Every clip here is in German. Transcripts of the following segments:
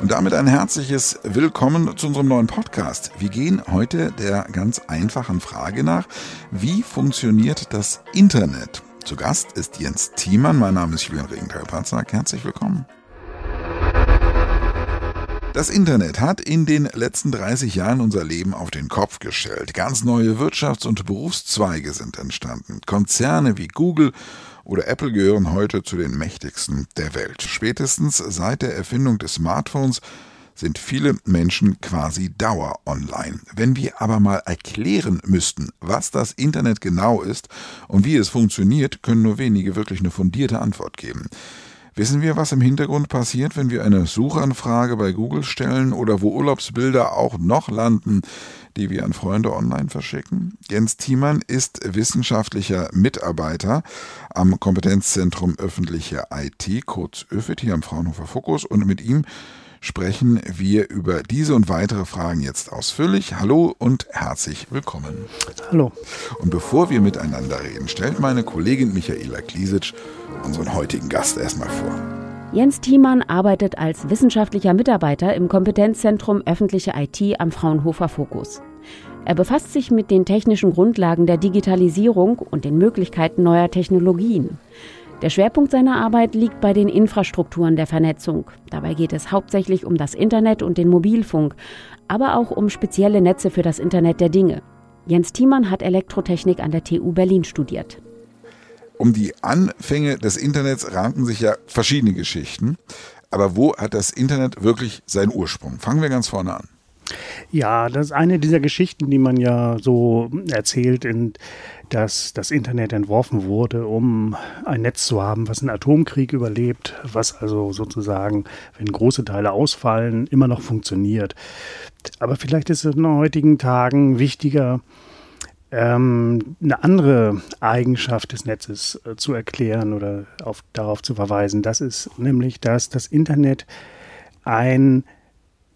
Und damit ein herzliches Willkommen zu unserem neuen Podcast. Wir gehen heute der ganz einfachen Frage nach, wie funktioniert das Internet? Zu Gast ist Jens Thiemann, mein Name ist Julian Regenthal-Patzak. Herzlich willkommen. Das Internet hat in den letzten 30 Jahren unser Leben auf den Kopf gestellt. Ganz neue Wirtschafts- und Berufszweige sind entstanden. Konzerne wie Google oder Apple gehören heute zu den mächtigsten der Welt. Spätestens seit der Erfindung des Smartphones sind viele Menschen quasi dauer online. Wenn wir aber mal erklären müssten, was das Internet genau ist und wie es funktioniert, können nur wenige wirklich eine fundierte Antwort geben. Wissen wir, was im Hintergrund passiert, wenn wir eine Suchanfrage bei Google stellen oder wo Urlaubsbilder auch noch landen, die wir an Freunde online verschicken? Jens Thiemann ist wissenschaftlicher Mitarbeiter am Kompetenzzentrum öffentliche IT, kurz ÖFIT, hier am Fraunhofer Fokus und mit ihm sprechen wir über diese und weitere Fragen jetzt ausführlich. Hallo und herzlich willkommen. Hallo. Und bevor wir miteinander reden, stellt meine Kollegin Michaela Klisic unseren heutigen Gast erstmal vor. Jens Thiemann arbeitet als wissenschaftlicher Mitarbeiter im Kompetenzzentrum öffentliche IT am Fraunhofer Fokus. Er befasst sich mit den technischen Grundlagen der Digitalisierung und den Möglichkeiten neuer Technologien. Der Schwerpunkt seiner Arbeit liegt bei den Infrastrukturen der Vernetzung. Dabei geht es hauptsächlich um das Internet und den Mobilfunk, aber auch um spezielle Netze für das Internet der Dinge. Jens Thiemann hat Elektrotechnik an der TU Berlin studiert. Um die Anfänge des Internets ranken sich ja verschiedene Geschichten. Aber wo hat das Internet wirklich seinen Ursprung? Fangen wir ganz vorne an. Ja, das ist eine dieser Geschichten, die man ja so erzählt, in, dass das Internet entworfen wurde, um ein Netz zu haben, was einen Atomkrieg überlebt, was also sozusagen, wenn große Teile ausfallen, immer noch funktioniert. Aber vielleicht ist es in heutigen Tagen wichtiger, ähm, eine andere Eigenschaft des Netzes äh, zu erklären oder auf, darauf zu verweisen. Das ist nämlich, dass das Internet ein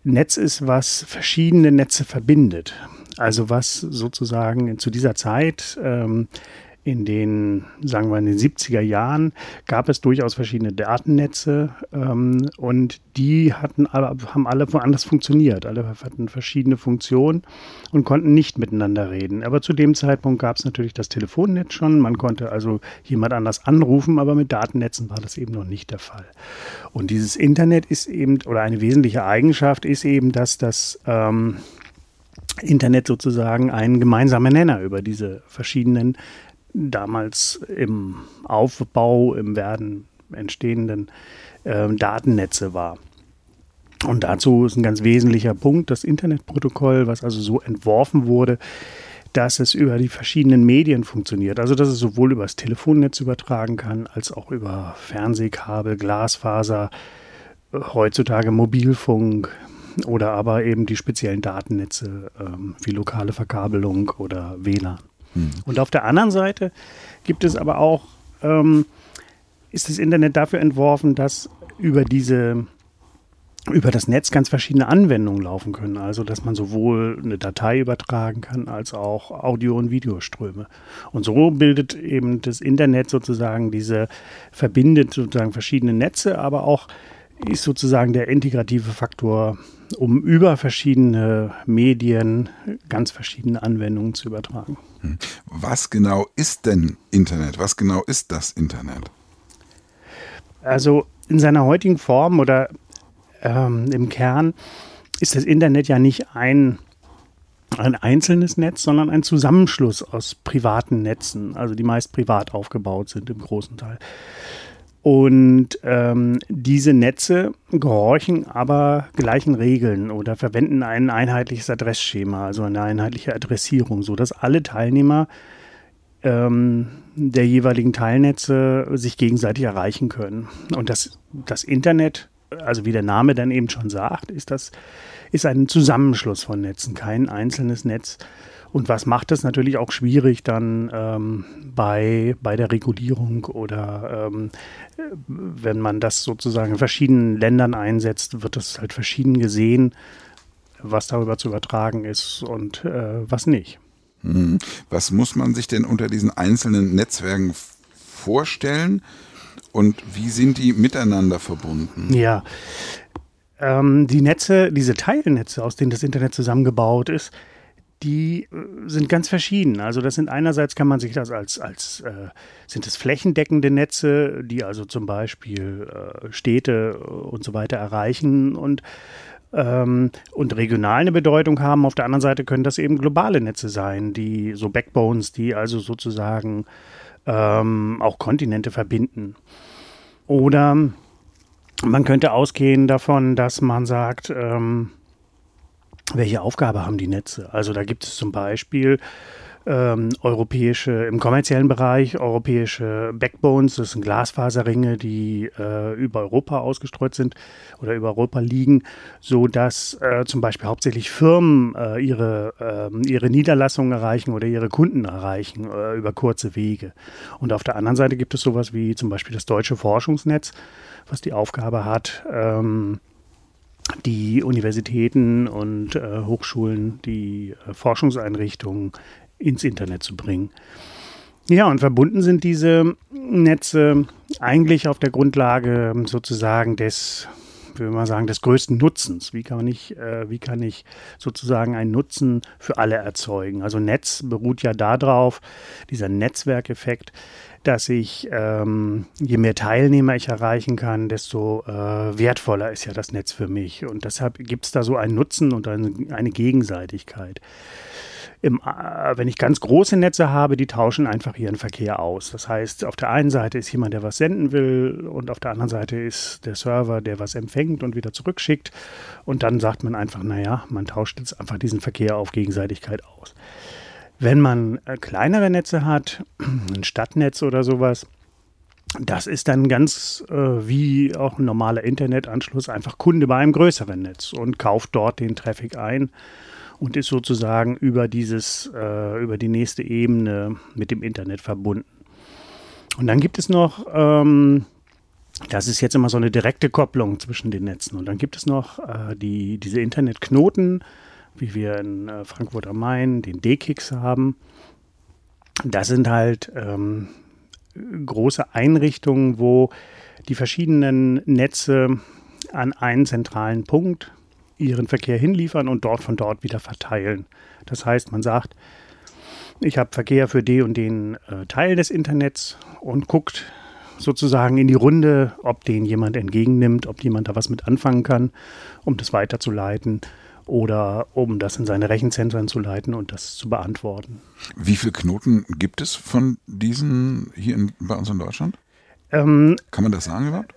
Netz ist, was verschiedene Netze verbindet. Also was sozusagen zu dieser Zeit ähm, in den, sagen wir, in den 70er Jahren gab es durchaus verschiedene Datennetze ähm, und die hatten alle, haben alle woanders funktioniert. Alle hatten verschiedene Funktionen und konnten nicht miteinander reden. Aber zu dem Zeitpunkt gab es natürlich das Telefonnetz schon. Man konnte also jemand anders anrufen, aber mit Datennetzen war das eben noch nicht der Fall. Und dieses Internet ist eben, oder eine wesentliche Eigenschaft ist eben, dass das ähm, Internet sozusagen einen gemeinsamen Nenner über diese verschiedenen damals im Aufbau, im Werden entstehenden äh, Datennetze war. Und dazu ist ein ganz wesentlicher Punkt das Internetprotokoll, was also so entworfen wurde, dass es über die verschiedenen Medien funktioniert. Also dass es sowohl über das Telefonnetz übertragen kann, als auch über Fernsehkabel, Glasfaser, heutzutage Mobilfunk oder aber eben die speziellen Datennetze ähm, wie lokale Verkabelung oder WLAN. Mhm. Und auf der anderen Seite gibt es aber auch, ähm, ist das Internet dafür entworfen, dass über diese über das Netz ganz verschiedene Anwendungen laufen können. Also, dass man sowohl eine Datei übertragen kann, als auch Audio- und Videoströme. Und so bildet eben das Internet sozusagen diese, verbindet sozusagen verschiedene Netze, aber auch ist sozusagen der integrative Faktor, um über verschiedene Medien ganz verschiedene Anwendungen zu übertragen. Hm. Was genau ist denn Internet? Was genau ist das Internet? Also in seiner heutigen Form oder ähm, im Kern ist das Internet ja nicht ein, ein einzelnes Netz, sondern ein Zusammenschluss aus privaten Netzen, also die meist privat aufgebaut sind im großen Teil. Und ähm, diese Netze gehorchen aber gleichen Regeln oder verwenden ein einheitliches Adressschema, also eine einheitliche Adressierung, sodass alle Teilnehmer ähm, der jeweiligen Teilnetze sich gegenseitig erreichen können. Und das, das Internet, also wie der Name dann eben schon sagt, ist das ist ein Zusammenschluss von Netzen, kein einzelnes Netz. Und was macht es natürlich auch schwierig dann ähm, bei, bei der Regulierung oder ähm, wenn man das sozusagen in verschiedenen Ländern einsetzt, wird das halt verschieden gesehen, was darüber zu übertragen ist und äh, was nicht. Mhm. Was muss man sich denn unter diesen einzelnen Netzwerken vorstellen und wie sind die miteinander verbunden? Ja, ähm, die Netze, diese Teilnetze, aus denen das Internet zusammengebaut ist, die äh, sind ganz verschieden. Also das sind einerseits kann man sich das als, als äh, sind es flächendeckende Netze, die also zum Beispiel äh, Städte und so weiter erreichen und ähm, und regional eine Bedeutung haben. Auf der anderen Seite können das eben globale Netze sein, die so Backbones, die also sozusagen ähm, auch Kontinente verbinden. Oder man könnte ausgehen davon, dass man sagt, ähm, welche Aufgabe haben die Netze? Also da gibt es zum Beispiel ähm, europäische, im kommerziellen Bereich europäische Backbones, das sind Glasfaserringe, die äh, über Europa ausgestreut sind oder über Europa liegen, so dass äh, zum Beispiel hauptsächlich Firmen äh, ihre, ähm, ihre Niederlassungen erreichen oder ihre Kunden erreichen äh, über kurze Wege. Und auf der anderen Seite gibt es sowas wie zum Beispiel das Deutsche Forschungsnetz, was die Aufgabe hat, ähm, die Universitäten und äh, Hochschulen, die äh, Forschungseinrichtungen ins Internet zu bringen. Ja, und verbunden sind diese Netze eigentlich auf der Grundlage sozusagen des, wie man sagen, des größten Nutzens. Wie kann ich, äh, wie kann ich sozusagen einen Nutzen für alle erzeugen? Also Netz beruht ja darauf, dieser Netzwerkeffekt, dass ich, ähm, je mehr Teilnehmer ich erreichen kann, desto äh, wertvoller ist ja das Netz für mich. Und deshalb gibt es da so einen Nutzen und eine Gegenseitigkeit. Im, äh, wenn ich ganz große Netze habe, die tauschen einfach ihren Verkehr aus. Das heißt, auf der einen Seite ist jemand, der was senden will und auf der anderen Seite ist der Server, der was empfängt und wieder zurückschickt. Und dann sagt man einfach, naja, man tauscht jetzt einfach diesen Verkehr auf Gegenseitigkeit aus. Wenn man äh, kleinere Netze hat, ein Stadtnetz oder sowas, das ist dann ganz äh, wie auch ein normaler Internetanschluss einfach Kunde bei einem größeren Netz und kauft dort den Traffic ein und ist sozusagen über dieses, äh, über die nächste Ebene mit dem Internet verbunden. Und dann gibt es noch, ähm, das ist jetzt immer so eine direkte Kopplung zwischen den Netzen. Und dann gibt es noch äh, die, diese Internetknoten, wie wir in äh, Frankfurt am Main den D-Kicks haben. Das sind halt ähm, große Einrichtungen, wo die verschiedenen Netze an einen zentralen Punkt ihren Verkehr hinliefern und dort von dort wieder verteilen. Das heißt, man sagt, ich habe Verkehr für den und den äh, Teil des Internets und guckt sozusagen in die Runde, ob den jemand entgegennimmt, ob jemand da was mit anfangen kann, um das weiterzuleiten oder um das in seine Rechenzentren zu leiten und das zu beantworten. Wie viele Knoten gibt es von diesen hier in, bei uns in Deutschland? Ähm, kann man das sagen überhaupt?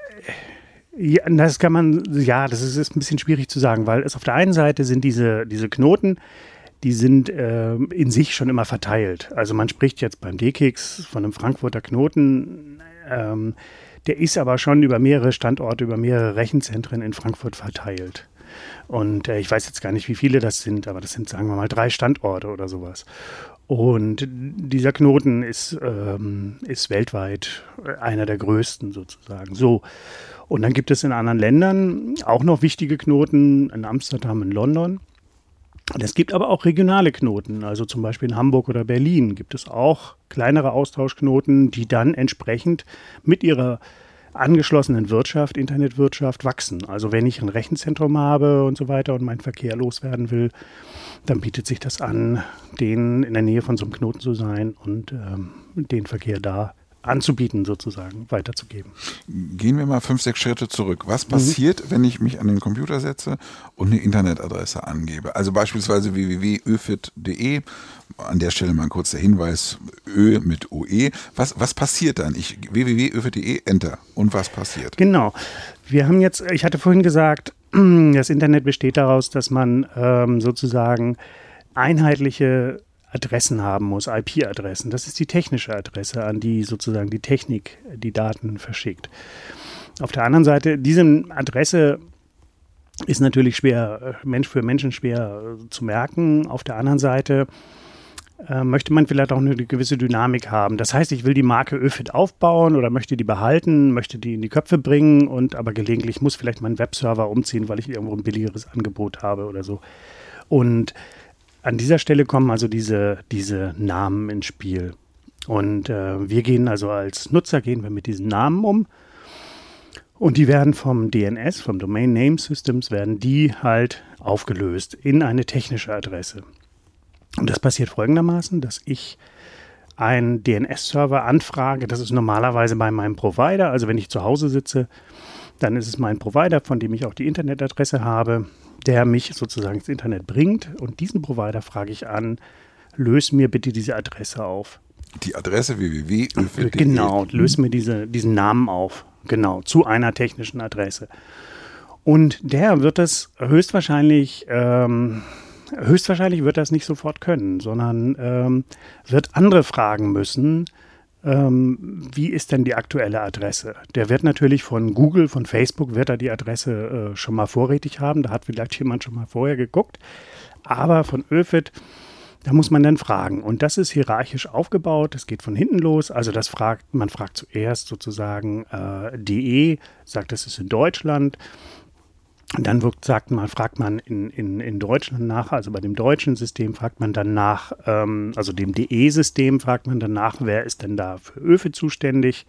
Ja, das kann man, ja, das ist, ist, ein bisschen schwierig zu sagen, weil es auf der einen Seite sind diese, diese Knoten, die sind äh, in sich schon immer verteilt. Also man spricht jetzt beim D-Kicks von einem Frankfurter Knoten, ähm, der ist aber schon über mehrere Standorte, über mehrere Rechenzentren in Frankfurt verteilt. Und äh, ich weiß jetzt gar nicht, wie viele das sind, aber das sind, sagen wir mal, drei Standorte oder sowas. Und dieser Knoten ist, ähm, ist weltweit einer der größten sozusagen. So. Und dann gibt es in anderen Ländern auch noch wichtige Knoten, in Amsterdam, in London. Und es gibt aber auch regionale Knoten, also zum Beispiel in Hamburg oder Berlin gibt es auch kleinere Austauschknoten, die dann entsprechend mit ihrer angeschlossenen Wirtschaft, Internetwirtschaft wachsen. Also wenn ich ein Rechenzentrum habe und so weiter und meinen Verkehr loswerden will, dann bietet sich das an, den in der Nähe von so einem Knoten zu sein und ähm, den Verkehr da anzubieten, sozusagen, weiterzugeben. Gehen wir mal fünf, sechs Schritte zurück. Was passiert, mhm. wenn ich mich an den Computer setze und eine Internetadresse angebe? Also beispielsweise www.öfit.de. An der Stelle mal kurz der Hinweis, Ö mit OE. Was, was passiert dann? Ich www.öfit.de, Enter. Und was passiert? Genau. Wir haben jetzt, ich hatte vorhin gesagt, das Internet besteht daraus, dass man ähm, sozusagen einheitliche Adressen haben muss, IP-Adressen. Das ist die technische Adresse, an die sozusagen die Technik die Daten verschickt. Auf der anderen Seite, diese Adresse ist natürlich schwer, äh, Mensch für Menschen schwer äh, zu merken. Auf der anderen Seite äh, möchte man vielleicht auch eine gewisse Dynamik haben. Das heißt, ich will die Marke Öfit aufbauen oder möchte die behalten, möchte die in die Köpfe bringen und aber gelegentlich muss vielleicht mein Webserver umziehen, weil ich irgendwo ein billigeres Angebot habe oder so. Und an dieser Stelle kommen also diese, diese Namen ins Spiel. Und äh, wir gehen also als Nutzer gehen wir mit diesen Namen um. Und die werden vom DNS, vom Domain Name Systems, werden die halt aufgelöst in eine technische Adresse. Und das passiert folgendermaßen, dass ich einen DNS-Server anfrage. Das ist normalerweise bei meinem Provider. Also wenn ich zu Hause sitze, dann ist es mein Provider, von dem ich auch die Internetadresse habe, der mich sozusagen ins Internet bringt. Und diesen Provider frage ich an, löse mir bitte diese Adresse auf. Die Adresse www. Genau, löse mir diese, diesen Namen auf. Genau, zu einer technischen Adresse. Und der wird das höchstwahrscheinlich, ähm, höchstwahrscheinlich wird das nicht sofort können, sondern ähm, wird andere fragen müssen, ähm, wie ist denn die aktuelle Adresse? Der wird natürlich von Google, von Facebook, wird er die Adresse äh, schon mal vorrätig haben. Da hat vielleicht jemand schon mal vorher geguckt. Aber von ÖFIT, da muss man dann fragen. Und das ist hierarchisch aufgebaut. Es geht von hinten los. Also das fragt, man fragt zuerst sozusagen äh, DE, sagt, das ist in Deutschland. Und dann wird, sagt man, fragt man in, in, in Deutschland nach, also bei dem deutschen System fragt man dann nach, ähm, also dem DE-System fragt man dann nach, wer ist denn da für Öfe zuständig?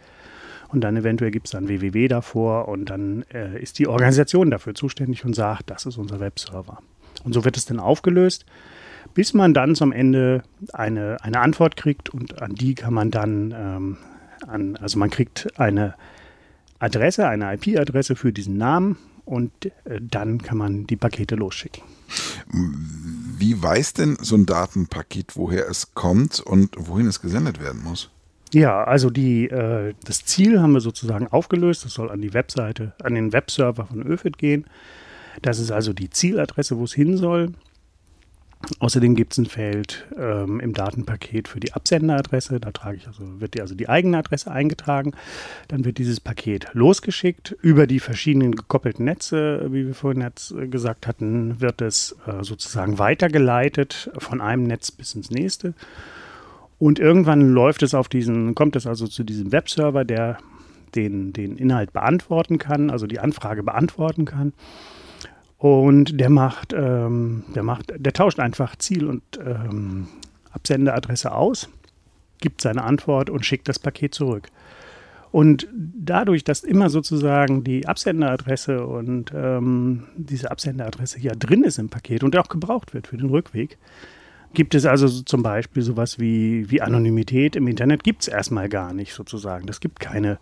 Und dann eventuell gibt es dann www davor und dann äh, ist die Organisation dafür zuständig und sagt, das ist unser Webserver. Und so wird es dann aufgelöst, bis man dann zum Ende eine, eine Antwort kriegt und an die kann man dann, ähm, an, also man kriegt eine Adresse, eine IP-Adresse für diesen Namen und äh, dann kann man die Pakete losschicken. Wie weiß denn so ein Datenpaket, woher es kommt und wohin es gesendet werden muss? Ja, also die, äh, das Ziel haben wir sozusagen aufgelöst. Das soll an die Webseite, an den Webserver von ÖFIT gehen. Das ist also die Zieladresse, wo es hin soll. Außerdem gibt es ein Feld ähm, im Datenpaket für die Absenderadresse. Da trage ich also, wird die, also die eigene Adresse eingetragen. Dann wird dieses Paket losgeschickt. Über die verschiedenen gekoppelten Netze, wie wir vorhin jetzt äh, gesagt hatten, wird es äh, sozusagen weitergeleitet von einem Netz bis ins nächste. Und irgendwann läuft es auf diesen, kommt es also zu diesem Webserver, der den, den Inhalt beantworten kann, also die Anfrage beantworten kann. Und der macht, ähm, der macht, der tauscht einfach Ziel und ähm, Absenderadresse aus, gibt seine Antwort und schickt das Paket zurück. Und dadurch, dass immer sozusagen die Absenderadresse und ähm, diese Absenderadresse ja drin ist im Paket und auch gebraucht wird für den Rückweg, gibt es also zum Beispiel sowas wie, wie Anonymität im Internet gibt es erstmal gar nicht sozusagen. Das gibt keine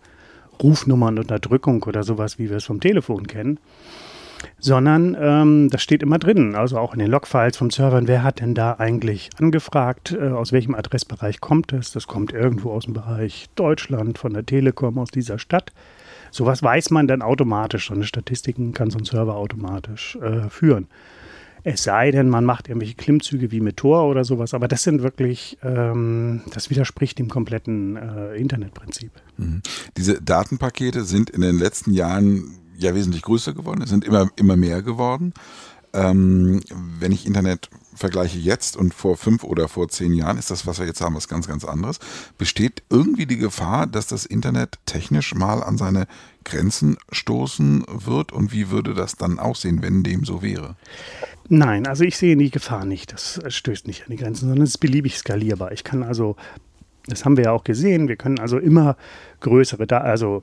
Rufnummernunterdrückung oder sowas, wie wir es vom Telefon kennen sondern ähm, das steht immer drin, also auch in den Logfiles vom Servern, wer hat denn da eigentlich angefragt, äh, aus welchem Adressbereich kommt es? Das kommt irgendwo aus dem Bereich Deutschland, von der Telekom, aus dieser Stadt. Sowas weiß man dann automatisch, so eine Statistiken kann so ein Server automatisch äh, führen. Es sei denn, man macht irgendwelche Klimmzüge wie mit Tor oder sowas, aber das sind wirklich, ähm, das widerspricht dem kompletten äh, Internetprinzip. Mhm. Diese Datenpakete sind in den letzten Jahren ja wesentlich größer geworden, es sind immer, immer mehr geworden. Ähm, wenn ich Internet vergleiche jetzt und vor fünf oder vor zehn Jahren, ist das, was wir jetzt haben, was ganz, ganz anderes. Besteht irgendwie die Gefahr, dass das Internet technisch mal an seine Grenzen stoßen wird? Und wie würde das dann aussehen, wenn dem so wäre? Nein, also ich sehe die Gefahr nicht. Das stößt nicht an die Grenzen, sondern es ist beliebig skalierbar. Ich kann also, das haben wir ja auch gesehen, wir können also immer größere, also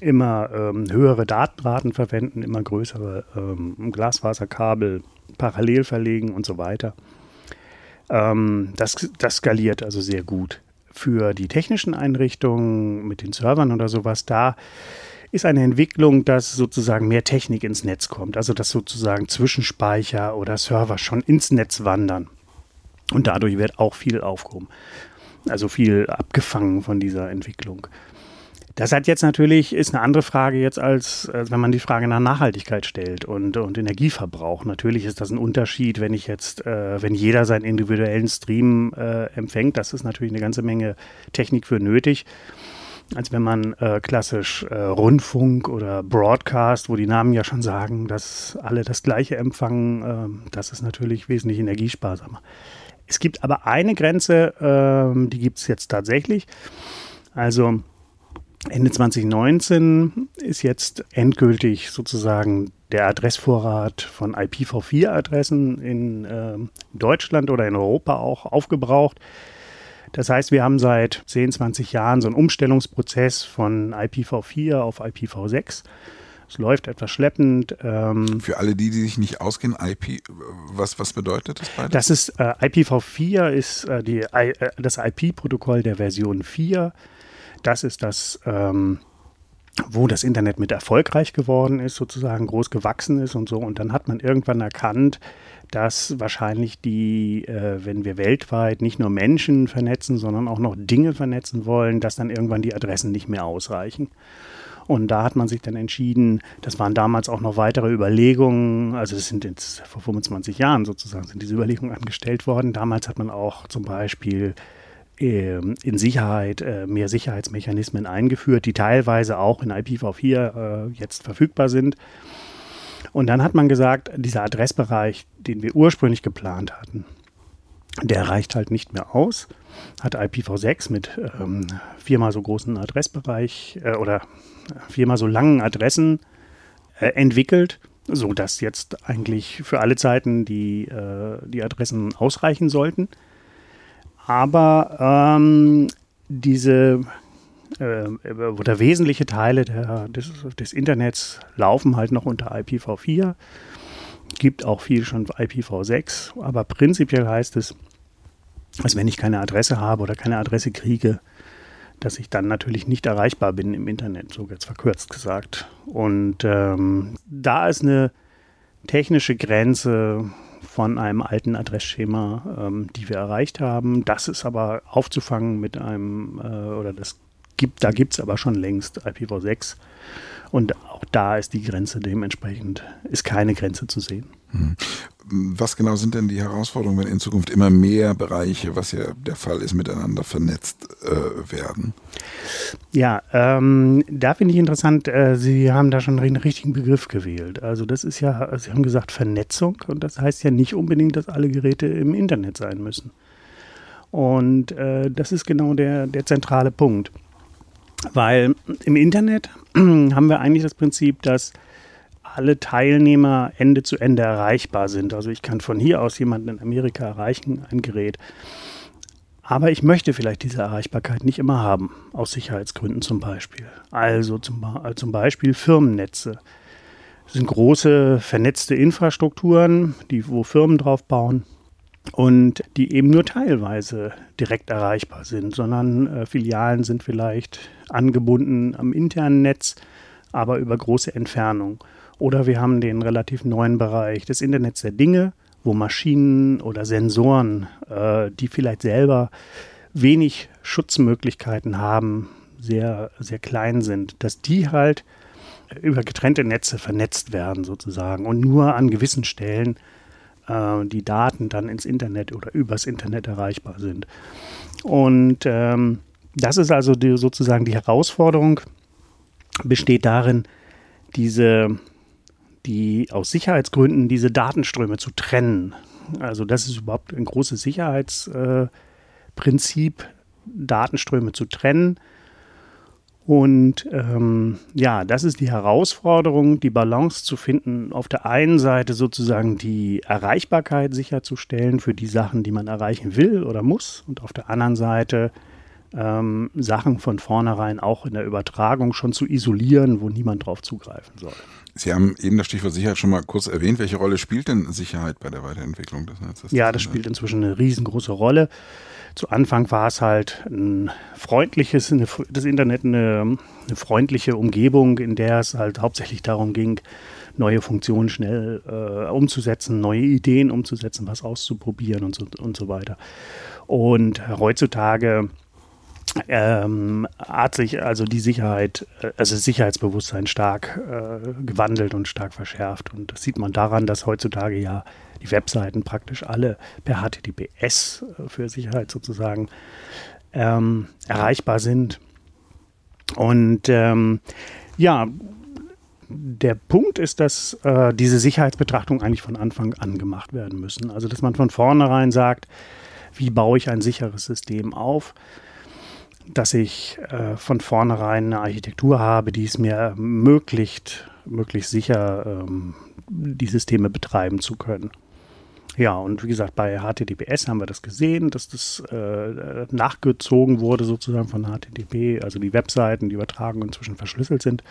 immer ähm, höhere Datenraten verwenden, immer größere ähm, Glasfaserkabel parallel verlegen und so weiter. Ähm, das, das skaliert also sehr gut. Für die technischen Einrichtungen mit den Servern oder sowas, da ist eine Entwicklung, dass sozusagen mehr Technik ins Netz kommt. Also dass sozusagen Zwischenspeicher oder Server schon ins Netz wandern. Und dadurch wird auch viel aufgehoben. Also viel abgefangen von dieser Entwicklung. Das hat jetzt natürlich, ist eine andere Frage jetzt als, als wenn man die Frage nach Nachhaltigkeit stellt und, und Energieverbrauch. Natürlich ist das ein Unterschied, wenn ich jetzt, äh, wenn jeder seinen individuellen Stream äh, empfängt. Das ist natürlich eine ganze Menge Technik für nötig als wenn man äh, klassisch äh, Rundfunk oder Broadcast, wo die Namen ja schon sagen, dass alle das gleiche empfangen, äh, das ist natürlich wesentlich energiesparsamer. Es gibt aber eine Grenze, ähm, die gibt es jetzt tatsächlich. Also Ende 2019 ist jetzt endgültig sozusagen der Adressvorrat von IPv4-Adressen in äh, Deutschland oder in Europa auch aufgebraucht. Das heißt, wir haben seit 10, 20 Jahren so einen Umstellungsprozess von IPv4 auf IPv6. Es läuft etwas schleppend. Ähm, Für alle die, die sich nicht auskennen, IP, was, was bedeutet das beides? Das ist äh, IPv4 ist äh, die, äh, das IP-Protokoll der Version 4. Das ist das, ähm, wo das Internet mit erfolgreich geworden ist, sozusagen groß gewachsen ist und so. Und dann hat man irgendwann erkannt, dass wahrscheinlich die, äh, wenn wir weltweit nicht nur Menschen vernetzen, sondern auch noch Dinge vernetzen wollen, dass dann irgendwann die Adressen nicht mehr ausreichen. Und da hat man sich dann entschieden, das waren damals auch noch weitere Überlegungen, also das sind jetzt vor 25 Jahren sozusagen, sind diese Überlegungen angestellt worden. Damals hat man auch zum Beispiel in Sicherheit äh, mehr Sicherheitsmechanismen eingeführt, die teilweise auch in IPv4 äh, jetzt verfügbar sind. Und dann hat man gesagt, dieser Adressbereich, den wir ursprünglich geplant hatten, der reicht halt nicht mehr aus. Hat IPv6 mit ähm, viermal so großen Adressbereich äh, oder viermal so langen Adressen äh, entwickelt, sodass jetzt eigentlich für alle Zeiten die, äh, die Adressen ausreichen sollten. Aber ähm, diese äh, oder wesentliche Teile der, des, des, Internets laufen halt noch unter IPv4. Gibt auch viel schon IPv6, aber prinzipiell heißt es, dass wenn ich keine Adresse habe oder keine Adresse kriege, dass ich dann natürlich nicht erreichbar bin im Internet, so jetzt verkürzt gesagt. Und ähm, da ist eine technische Grenze von einem alten Adressschema, ähm, die wir erreicht haben. Das ist aber aufzufangen mit einem, äh, oder das gibt, da gibt es aber schon längst IPv6. Und da ist die Grenze dementsprechend, ist keine Grenze zu sehen. Hm. Was genau sind denn die Herausforderungen, wenn in Zukunft immer mehr Bereiche, was ja der Fall ist, miteinander vernetzt äh, werden? Ja, ähm, da finde ich interessant, äh, Sie haben da schon einen richtigen Begriff gewählt. Also das ist ja, Sie haben gesagt Vernetzung und das heißt ja nicht unbedingt, dass alle Geräte im Internet sein müssen. Und äh, das ist genau der, der zentrale Punkt. Weil im Internet haben wir eigentlich das Prinzip, dass alle Teilnehmer Ende zu Ende erreichbar sind. Also ich kann von hier aus jemanden in Amerika erreichen, ein Gerät. Aber ich möchte vielleicht diese Erreichbarkeit nicht immer haben, aus Sicherheitsgründen zum Beispiel. Also zum, äh, zum Beispiel Firmennetze. Das sind große vernetzte Infrastrukturen, die, wo Firmen drauf bauen und die eben nur teilweise direkt erreichbar sind, sondern äh, Filialen sind vielleicht angebunden am internen Netz, aber über große Entfernung. Oder wir haben den relativ neuen Bereich des Internets der Dinge, wo Maschinen oder Sensoren, äh, die vielleicht selber wenig Schutzmöglichkeiten haben, sehr, sehr klein sind, dass die halt über getrennte Netze vernetzt werden sozusagen und nur an gewissen Stellen äh, die Daten dann ins Internet oder übers Internet erreichbar sind. Und ähm, das ist also die, sozusagen die Herausforderung, besteht darin, diese, die aus Sicherheitsgründen diese Datenströme zu trennen. Also das ist überhaupt ein großes Sicherheitsprinzip, äh, Datenströme zu trennen und ähm, ja, das ist die Herausforderung, die Balance zu finden, auf der einen Seite sozusagen die Erreichbarkeit sicherzustellen für die Sachen, die man erreichen will oder muss, und auf der anderen Seite ähm, Sachen von vornherein auch in der Übertragung schon zu isolieren, wo niemand drauf zugreifen soll. Sie haben eben das Stichwort Sicherheit schon mal kurz erwähnt. Welche Rolle spielt denn Sicherheit bei der Weiterentwicklung des Netzes? Ja, das spielt inzwischen eine riesengroße Rolle. Zu Anfang war es halt ein freundliches, eine, das Internet eine, eine, freundliche Umgebung, in der es halt hauptsächlich darum ging, neue Funktionen schnell äh, umzusetzen, neue Ideen umzusetzen, was auszuprobieren und so, und so weiter. Und heutzutage ähm, hat sich also die Sicherheit, äh, also das Sicherheitsbewusstsein stark äh, gewandelt und stark verschärft. Und das sieht man daran, dass heutzutage ja die Webseiten praktisch alle per HTTPS äh, für Sicherheit sozusagen ähm, erreichbar sind. Und ähm, ja, der Punkt ist, dass äh, diese Sicherheitsbetrachtungen eigentlich von Anfang an gemacht werden müssen. Also dass man von vornherein sagt, wie baue ich ein sicheres System auf? Dass ich äh, von vornherein eine Architektur habe, die es mir ermöglicht, möglichst sicher ähm, die Systeme betreiben zu können. Ja, und wie gesagt, bei HTTPS haben wir das gesehen, dass das äh, nachgezogen wurde sozusagen von HTTP, also die Webseiten, die Übertragungen inzwischen verschlüsselt sind.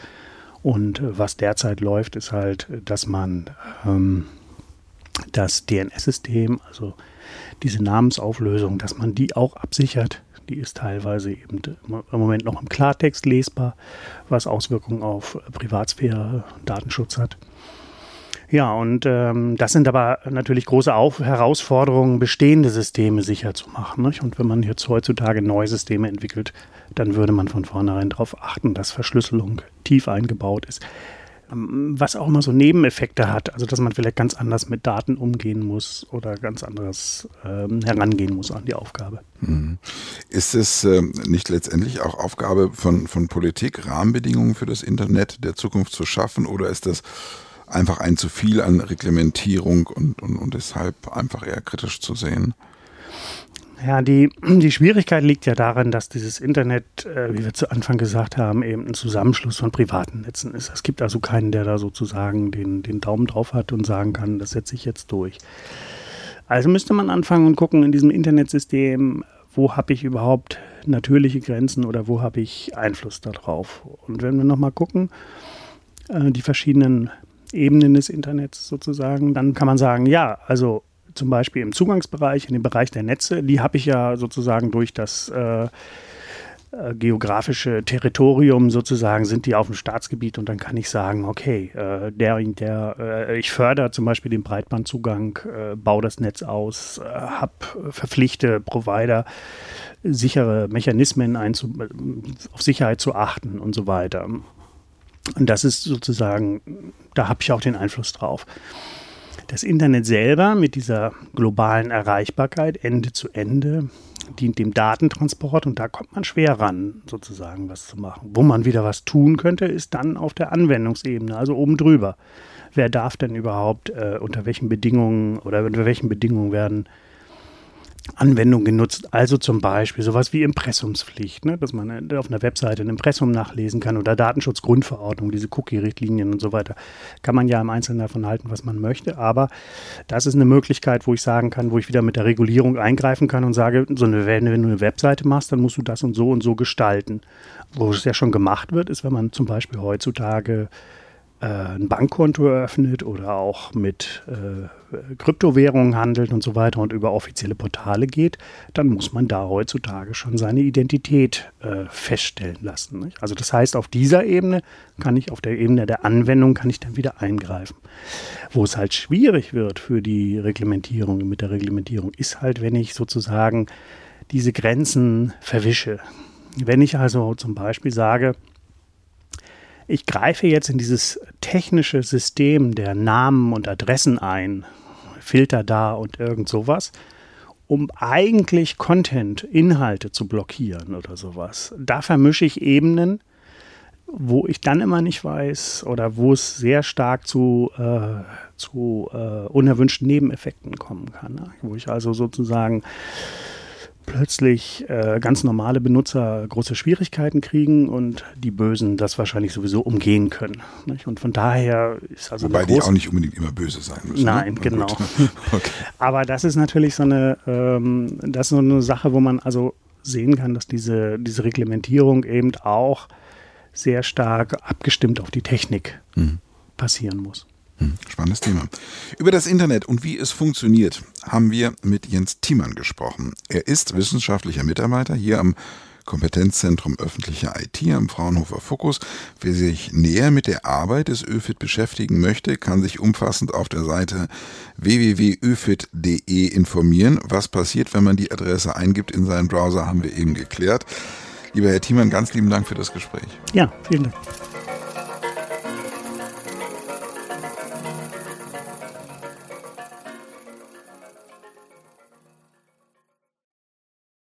Und äh, was derzeit läuft, ist halt, dass man ähm, das DNS-System, also diese Namensauflösung, dass man die auch absichert. Die ist teilweise eben im Moment noch im Klartext lesbar, was Auswirkungen auf Privatsphäre, Datenschutz hat. Ja, und ähm, das sind aber natürlich große Auf Herausforderungen, bestehende Systeme sicher zu machen. Nicht? Und wenn man jetzt heutzutage neue Systeme entwickelt, dann würde man von vornherein darauf achten, dass Verschlüsselung tief eingebaut ist. Ähm, was auch immer so Nebeneffekte hat, also dass man vielleicht ganz anders mit Daten umgehen muss oder ganz anderes ähm, herangehen muss an die Aufgabe. Mhm. Ist es äh, nicht letztendlich auch Aufgabe von, von Politik, Rahmenbedingungen für das Internet der Zukunft zu schaffen oder ist das einfach ein zu viel an Reglementierung und, und, und deshalb einfach eher kritisch zu sehen. Ja, die, die Schwierigkeit liegt ja darin, dass dieses Internet, äh, wie wir zu Anfang gesagt haben, eben ein Zusammenschluss von privaten Netzen ist. Es gibt also keinen, der da sozusagen den, den Daumen drauf hat und sagen kann, das setze ich jetzt durch. Also müsste man anfangen und gucken in diesem Internetsystem, wo habe ich überhaupt natürliche Grenzen oder wo habe ich Einfluss darauf. Und wenn wir nochmal gucken, äh, die verschiedenen Ebenen des Internets sozusagen, dann kann man sagen, ja, also zum Beispiel im Zugangsbereich, in dem Bereich der Netze, die habe ich ja sozusagen durch das äh, äh, geografische Territorium sozusagen sind die auf dem Staatsgebiet und dann kann ich sagen, okay, äh, der, der, äh, ich fördere zum Beispiel den Breitbandzugang, äh, baue das Netz aus, äh, hab, verpflichte Provider, sichere Mechanismen einzu, auf Sicherheit zu achten und so weiter. Und das ist sozusagen, da habe ich auch den Einfluss drauf. Das Internet selber mit dieser globalen Erreichbarkeit Ende zu Ende dient dem Datentransport und da kommt man schwer ran, sozusagen was zu machen. Wo man wieder was tun könnte, ist dann auf der Anwendungsebene, also oben drüber. Wer darf denn überhaupt, äh, unter welchen Bedingungen oder unter welchen Bedingungen werden Anwendung genutzt. Also zum Beispiel sowas wie Impressumspflicht, ne? dass man auf einer Webseite ein Impressum nachlesen kann oder Datenschutzgrundverordnung, diese Cookie-Richtlinien und so weiter. Kann man ja im Einzelnen davon halten, was man möchte. Aber das ist eine Möglichkeit, wo ich sagen kann, wo ich wieder mit der Regulierung eingreifen kann und sage, so eine, wenn du eine Webseite machst, dann musst du das und so und so gestalten. Wo es ja schon gemacht wird, ist, wenn man zum Beispiel heutzutage äh, ein Bankkonto eröffnet oder auch mit äh, Kryptowährungen handelt und so weiter und über offizielle Portale geht, dann muss man da heutzutage schon seine Identität äh, feststellen lassen. Nicht? Also das heißt, auf dieser Ebene kann ich, auf der Ebene der Anwendung kann ich dann wieder eingreifen. Wo es halt schwierig wird für die Reglementierung, mit der Reglementierung, ist halt, wenn ich sozusagen diese Grenzen verwische. Wenn ich also zum Beispiel sage, ich greife jetzt in dieses technische System der Namen und Adressen ein, Filter da und irgend sowas, um eigentlich Content, Inhalte zu blockieren oder sowas. Da vermische ich Ebenen, wo ich dann immer nicht weiß oder wo es sehr stark zu, äh, zu äh, unerwünschten Nebeneffekten kommen kann. Ne? Wo ich also sozusagen plötzlich äh, ganz normale Benutzer große Schwierigkeiten kriegen und die Bösen das wahrscheinlich sowieso umgehen können. Nicht? Und von daher ist also. Wobei die auch nicht unbedingt immer böse sein müssen. Ne? Nein, ne? genau. okay. Aber das ist natürlich so eine, ähm, das ist so eine Sache, wo man also sehen kann, dass diese, diese Reglementierung eben auch sehr stark abgestimmt auf die Technik mhm. passieren muss. Hm, spannendes Thema. Über das Internet und wie es funktioniert, haben wir mit Jens Thiemann gesprochen. Er ist wissenschaftlicher Mitarbeiter hier am Kompetenzzentrum öffentliche IT am Fraunhofer Fokus. Wer sich näher mit der Arbeit des ÖFIT beschäftigen möchte, kann sich umfassend auf der Seite www.öfit.de informieren. Was passiert, wenn man die Adresse eingibt in seinen Browser, haben wir eben geklärt. Lieber Herr Thiemann, ganz lieben Dank für das Gespräch. Ja, vielen Dank.